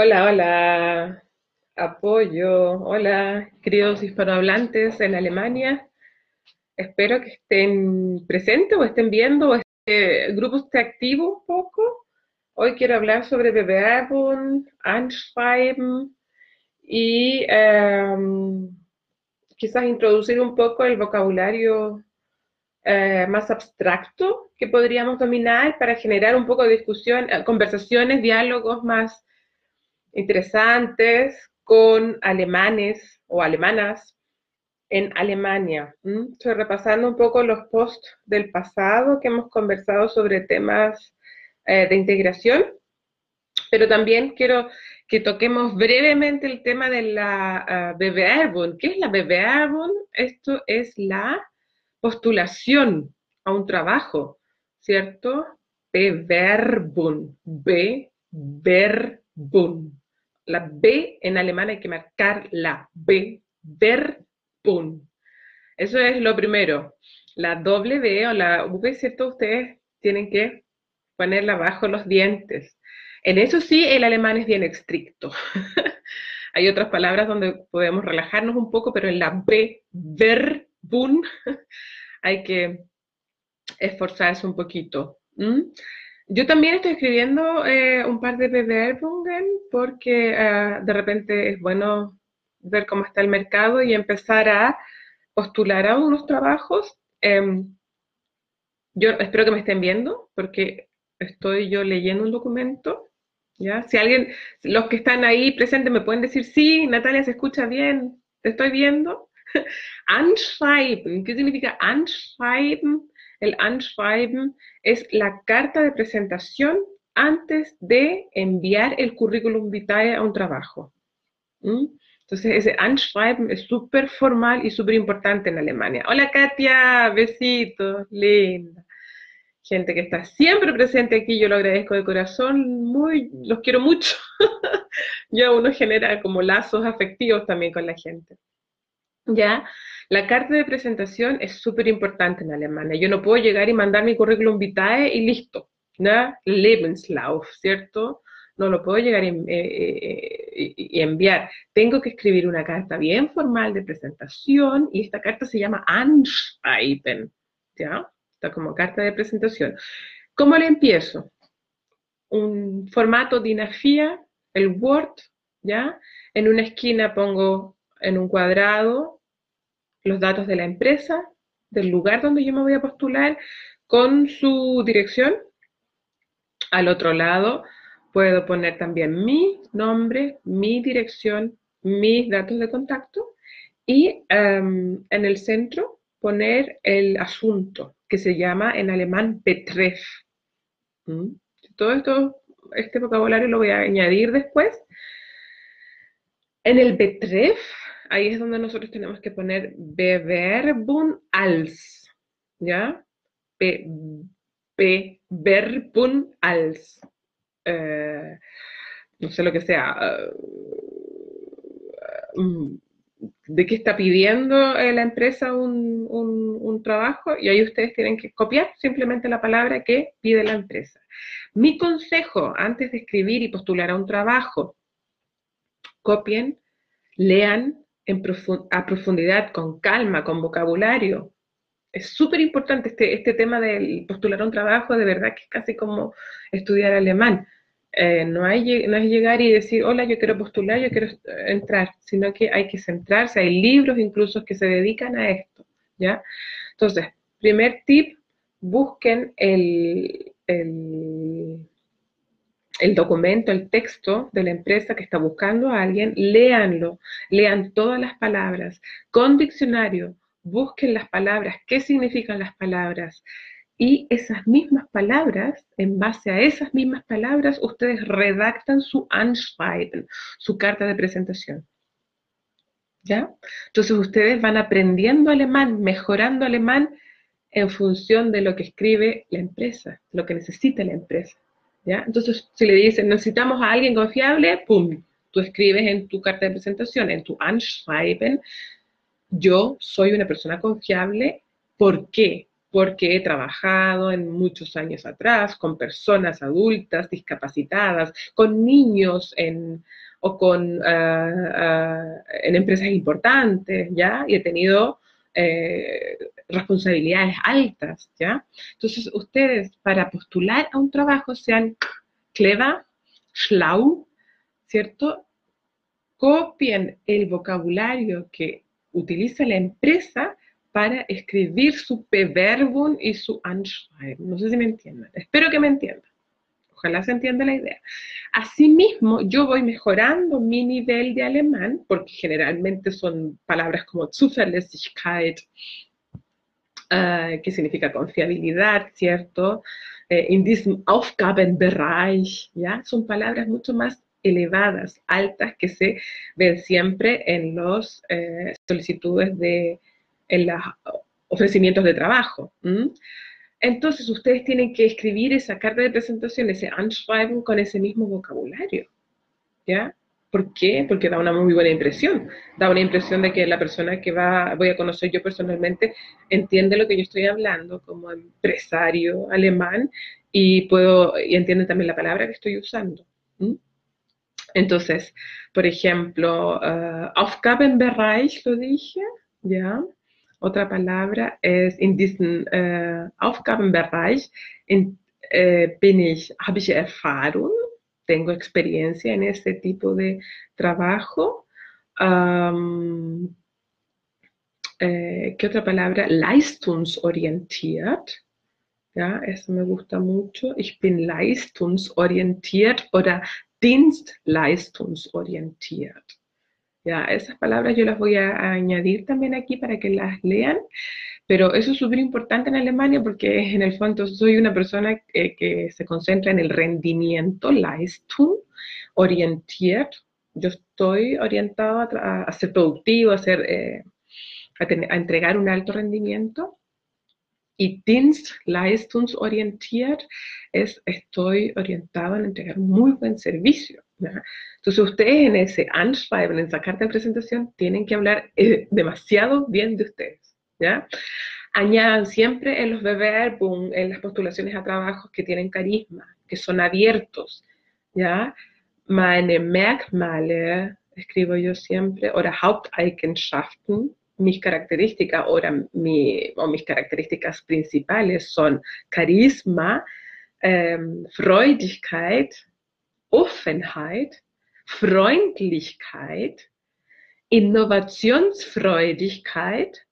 Hola, hola, apoyo, hola, queridos hispanohablantes en Alemania. Espero que estén presentes o estén viendo este grupo esté activo un poco. Hoy quiero hablar sobre Bewerbung, Anschreiben y em, quizás introducir un poco el vocabulario eh, más abstracto que podríamos dominar para generar un poco de discusión, eh, conversaciones, diálogos más interesantes con alemanes o alemanas en Alemania. Estoy repasando un poco los posts del pasado que hemos conversado sobre temas eh, de integración, pero también quiero que toquemos brevemente el tema de la uh, Bewerbung. ¿Qué es la Bewerbung? Esto es la postulación a un trabajo, ¿cierto? Bewerbung, Bewerbung. La B en alemán hay que marcar la B, Verbund. Eso es lo primero. La W o la V, ¿cierto? Ustedes tienen que ponerla bajo los dientes. En eso sí, el alemán es bien estricto. hay otras palabras donde podemos relajarnos un poco, pero en la B, Verbund, hay que esforzarse un poquito. Yo también estoy escribiendo eh, un par de Bewerbungen porque eh, de repente es bueno ver cómo está el mercado y empezar a postular a unos trabajos. Em, yo espero que me estén viendo porque estoy yo leyendo un documento. ¿ya? Si alguien, los que están ahí presentes me pueden decir, sí, Natalia, se escucha bien, te estoy viendo. Anschreiben, ¿qué significa anschreiben? El Anschreiben es la carta de presentación antes de enviar el currículum vitae a un trabajo. ¿Mm? Entonces, ese Anschreiben es súper formal y súper importante en Alemania. Hola Katia, besitos, linda. Gente que está siempre presente aquí, yo lo agradezco de corazón, muy, los quiero mucho. ya uno genera como lazos afectivos también con la gente. ¿Ya? La carta de presentación es súper importante en Alemania. Yo no puedo llegar y mandar mi currículum vitae y listo, ¿no? Lebenslauf, ¿cierto? No lo puedo llegar y, eh, enviar. Tengo que escribir una carta bien formal de presentación y esta carta se llama Anschreiben, ¿ya? Está como carta de presentación. ¿Cómo le empiezo? Un formato dinafía, el Word, ¿ya? En una esquina pongo en un cuadrado los datos de la empresa, del lugar donde yo me voy a postular, con su dirección. Al otro lado puedo poner también mi nombre, mi dirección, mis datos de contacto y em, en el centro poner el asunto que se llama en alemán Betreff. ¿Mm? Todo esto, este vocabulario lo voy a añadir después. En el Betreff ahí es donde nosotros tenemos que poner Bewerbung als, ¿ya? Bewerbung als. Eh, no sé lo que sea. Eh, mm, de qué está pidiendo eh, la empresa un, un, trabajo y ahí ustedes tienen que copiar simplemente la palabra que pide la empresa. Mi consejo antes de escribir y postular a un trabajo, copien, lean a profundidad, con calma, con vocabulario. Es súper importante este, este tema del postular un trabajo, de verdad que es casi como estudiar alemán. Eh, no, hay, no es llegar y decir, hola, yo quiero postular, yo quiero entrar, sino que hay que centrarse, hay libros incluso que se dedican a esto, ¿ya? Entonces, primer tip, busquen el, el el documento, el texto de la empresa que está buscando a alguien, léanlo, lean todas las palabras, con diccionario, busquen las palabras, qué significan las palabras. Y esas mismas palabras, en base a esas mismas palabras, ustedes redactan su Anschreiben, su carta de presentación. ¿Ya? Entonces ustedes van aprendiendo alemán, mejorando alemán en función de lo que escribe la empresa, lo que necesita la empresa. Entonces, si le dicen, necesitamos a alguien confiable, ¡pum! Tú escribes en tu carta de presentación, en tu Anschreiben, yo soy una persona confiable, ¿por qué? porque he trabajado en muchos años atrás con personas adultas discapacitadas, con niños en, o con, ah, ah, en empresas importantes, ¿ya? Y he tenido eh, responsabilidades altas, ¿ya? Entonces, ustedes para postular a un trabajo sean clever, schlau, ¿cierto? Copien el vocabulario que utiliza la empresa para escribir su Bewerbung y su Anschreiben. No sé si me entienden. Espero que me entiendan. Ojalá se entienda la idea. Asimismo, yo voy mejorando mi nivel de alemán, porque generalmente son palabras como Zuverlässigkeit, uh, que significa confiabilidad, ¿cierto? Eh, in diesem Aufgabenbereich, ¿ya? Son palabras mucho más elevadas, altas, que se ven siempre en las eh, solicitudes de, en los ofrecimientos de trabajo. Entonces ustedes tienen que escribir esa carta de presentación, ese Anschreiben con ese mismo vocabulario. ¿Ya? ¿Por qué? Porque da una muy buena impresión. Da una impresión de que la persona que va, voy a conocer yo personalmente entiende lo que yo estoy hablando como empresario alemán y puedo y entiende también la palabra que estoy usando. Entonces, por ejemplo, uh, Aufgabenbereich lo dije, ¿ya? Otra palabra es in diesem äh, Aufgabenbereich in, äh, bin ich, habe ich Erfahrung, tengo experiencia en ese tipo de trabajo. Äh, ¿Qué otra palabra? Leistungsorientiert. Ja, eso me gusta mucho. Ich bin leistungsorientiert oder dienstleistungsorientiert. Ya, esas palabras yo las voy a, añadir también aquí para que las lean, pero eso es súper importante en Alemania porque en el fondo soy una persona que, se concentra en el rendimiento, Leistung, orientiert. Yo estoy orientado a, ser productivo, a, ser, eh, a, entregar un alto rendimiento. Y Dienstleistungsorientiert es estoy orientado a entregar un muy buen servicio. Entonces ustedes en ese Anschreiben, en esa carta de presentación, tienen que hablar eh, demasiado bien de ustedes, ¿ya? Añadan siempre en los Bewerbungen, en las postulaciones a trabajos que tienen carisma, que son abiertos, ¿ya? Meine Merkmale, escribo yo siempre, oder Haupteigenschaften, mis características mi, o mis características principales son carisma, ähm, Freudigkeit, Offenheit, Freundlichkeit, Innovationsfreudigkeit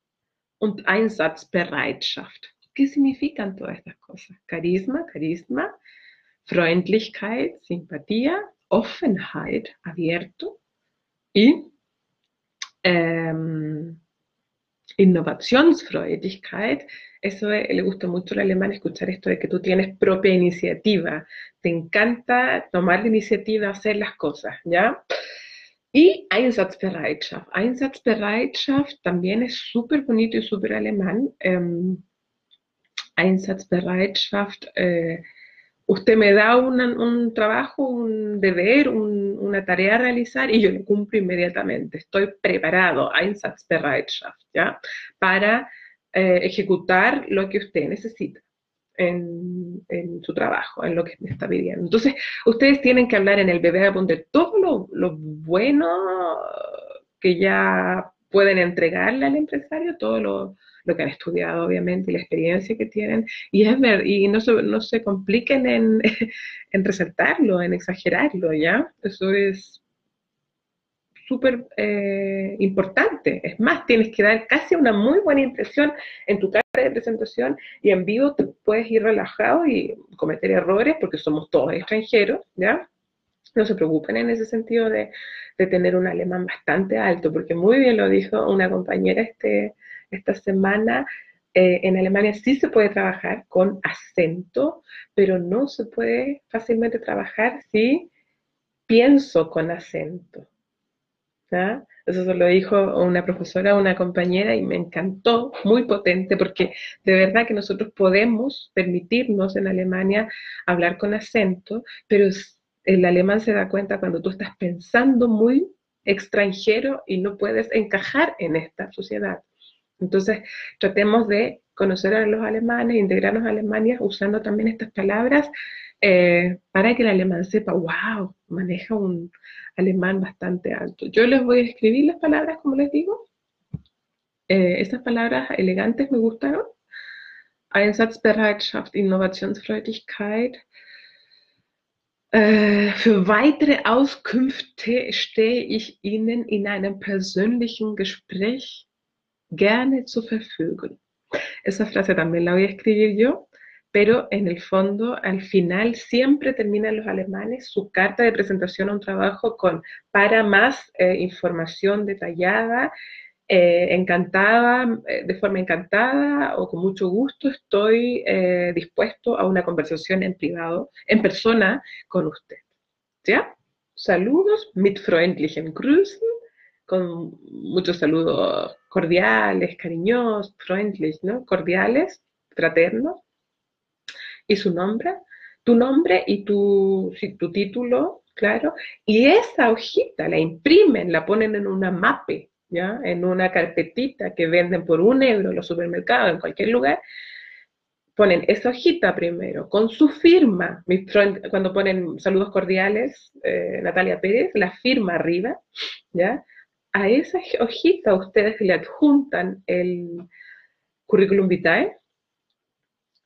und Einsatzbereitschaft. ¿Qué significan todas estas cosas? Carisma, carisma, Freundlichkeit, simpatía, Offenheit, abierto y ähm, Innovationsfreudigkeit, eso le gusta mucho al alemán escuchar esto de que tú tienes propia iniciativa, te encanta tomar la iniciativa, hacer las cosas, ¿ya? Y Einsatzbereitschaft. Einsatzbereitschaft también es súper bonito y súper alemán. Ähm, Einsatzbereitschaft, eh, usted me da un trabajo, un deber, una tarea a realizar y yo lo cumplo inmediatamente. Estoy preparado, Einsatzbereitschaft, ¿ya? Para eh, ejecutar lo que usted necesita en, su trabajo, en lo que me está pidiendo. Entonces, ustedes tienen que hablar en el bebé de todo lo, lo bueno que ya pueden entregarle al empresario, todo lo, lo que han estudiado, obviamente, y la experiencia que tienen, y es ver, y no se, no se compliquen en, en resaltarlo, en exagerarlo, ¿ya? Eso es súper eh, importante. Es más, tienes que dar casi una muy buena impresión en tu carta de presentación y en vivo te puedes ir relajado y cometer errores porque somos todos extranjeros, ¿ya? No se preocupen en ese sentido de, de tener un alemán bastante alto, porque muy bien lo dijo una compañera este, esta semana, eh, en Alemania sí se puede trabajar con acento, pero no se puede fácilmente trabajar si pienso con acento. Eso se lo dijo una profesora, una compañera, y me encantó, muy potente, porque de verdad que nosotros podemos permitirnos en Alemania hablar con acento, pero el alemán se da cuenta cuando tú estás pensando muy extranjero y no puedes encajar en esta sociedad. Entonces, tratemos de conocer a los alemanes, integrarnos a Alemania usando también estas palabras eh, para que el alemán sepa, wow, maneja un alemán bastante alto. Yo les voy a escribir las palabras, como les digo. Eh, esas palabras elegantes me gustaron. Einsatzbereitschaft, Innovationsfreudigkeit. Äh, für weitere Auskünfte stehe ich Ihnen in einem persönlichen Gespräch gerne zur Verfügung. Esa frase también la voy a escribir yo, pero en el fondo, al final, siempre terminan los alemanes su carta de presentación a un trabajo con para más eh, información detallada, eh, encantada, eh, de forma encantada o con mucho gusto estoy dispuesto a una conversación en privado, en persona con usted. ¿Ya? Saludos, mit freundlichen Grüßen, con muchos saludos cordiales, cariñosos, freundlich, ¿no? Cordiales, fraternos. Y su nombre, tu nombre y tu, tu título, claro. Y esa hojita la imprimen, la ponen en una mape, ¿ya? En una carpetita que venden por un euro en los supermercados, en cualquier lugar. Ponen esa hojita primero, con su firma, cuando ponen saludos cordiales, eh, Natalia Pérez, la firma arriba, ¿ya? A esa hojita ustedes le adjuntan el currículum vitae.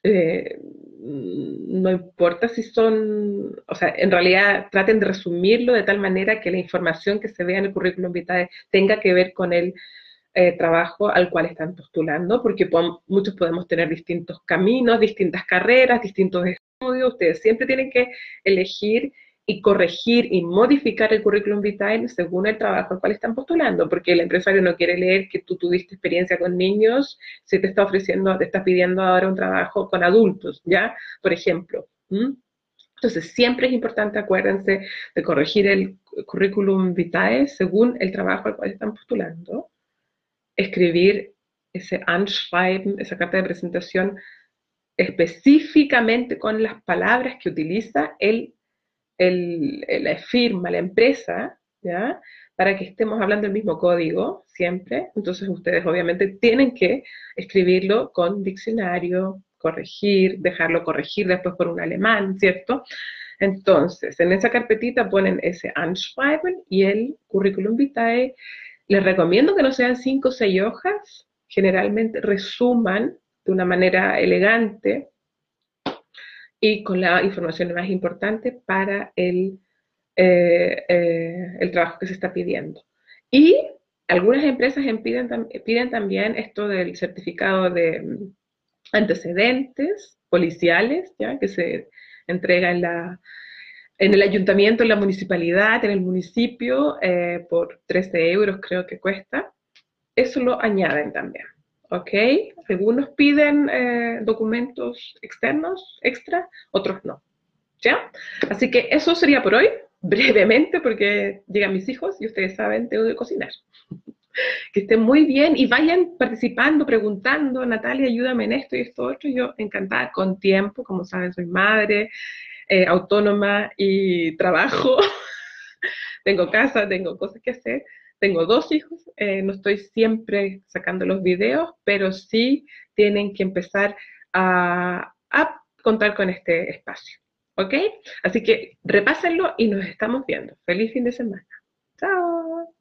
Eh, no importa si son, o sea, en realidad traten de resumirlo de tal manera que la información que se vea en el currículum vitae tenga que ver con el eh, trabajo al cual están postulando, porque muchos podemos tener distintos caminos, distintas carreras, distintos estudios. Ustedes siempre tienen que elegir y corregir y modificar el currículum vitae según el trabajo al cual están postulando, porque el empresario no quiere leer que tú tuviste experiencia con niños si te está ofreciendo, te está pidiendo ahora un trabajo con adultos, ¿ya? Por ejemplo. Entonces, siempre es importante, acuérdense, de corregir el currículum vitae según el trabajo al cual están postulando, escribir ese Anschreiben, esa carta de presentación específicamente con las palabras que utiliza el la firma, la empresa, ¿ya? Para que estemos hablando el mismo código siempre. Entonces ustedes obviamente tienen que escribirlo con diccionario, corregir, dejarlo corregir después por un alemán, ¿cierto? Entonces, en esa carpetita ponen ese Anschreiben y el currículum vitae. Les recomiendo que no sean cinco o seis hojas, generalmente resuman de una manera elegante y con la información más importante para el, eh, eh, el trabajo que se está pidiendo. Y algunas empresas piden, piden también esto del certificado de mm, antecedentes policiales, ¿ya? que se entrega en, la, en el ayuntamiento, en la municipalidad, en el municipio, eh, por 13 euros creo que cuesta. Eso lo añaden también. ¿Ok? Algunos piden eh, documentos externos, extra, otros no, ¿ya? Así que eso sería por hoy, brevemente, porque llegan mis hijos y ustedes saben, tengo que cocinar. que estén muy bien y vayan participando, preguntando, Natalia, ayúdame en esto y esto otro. Yo encantada, con tiempo, como saben, soy madre, eh, autónoma y trabajo. tengo casa, tengo cosas que hacer. Tengo dos hijos, eh, no estoy siempre sacando los videos, pero sí tienen que empezar a, a contar con este espacio. ¿Ok? Así que repásenlo y nos estamos viendo. Feliz fin de semana. Chao.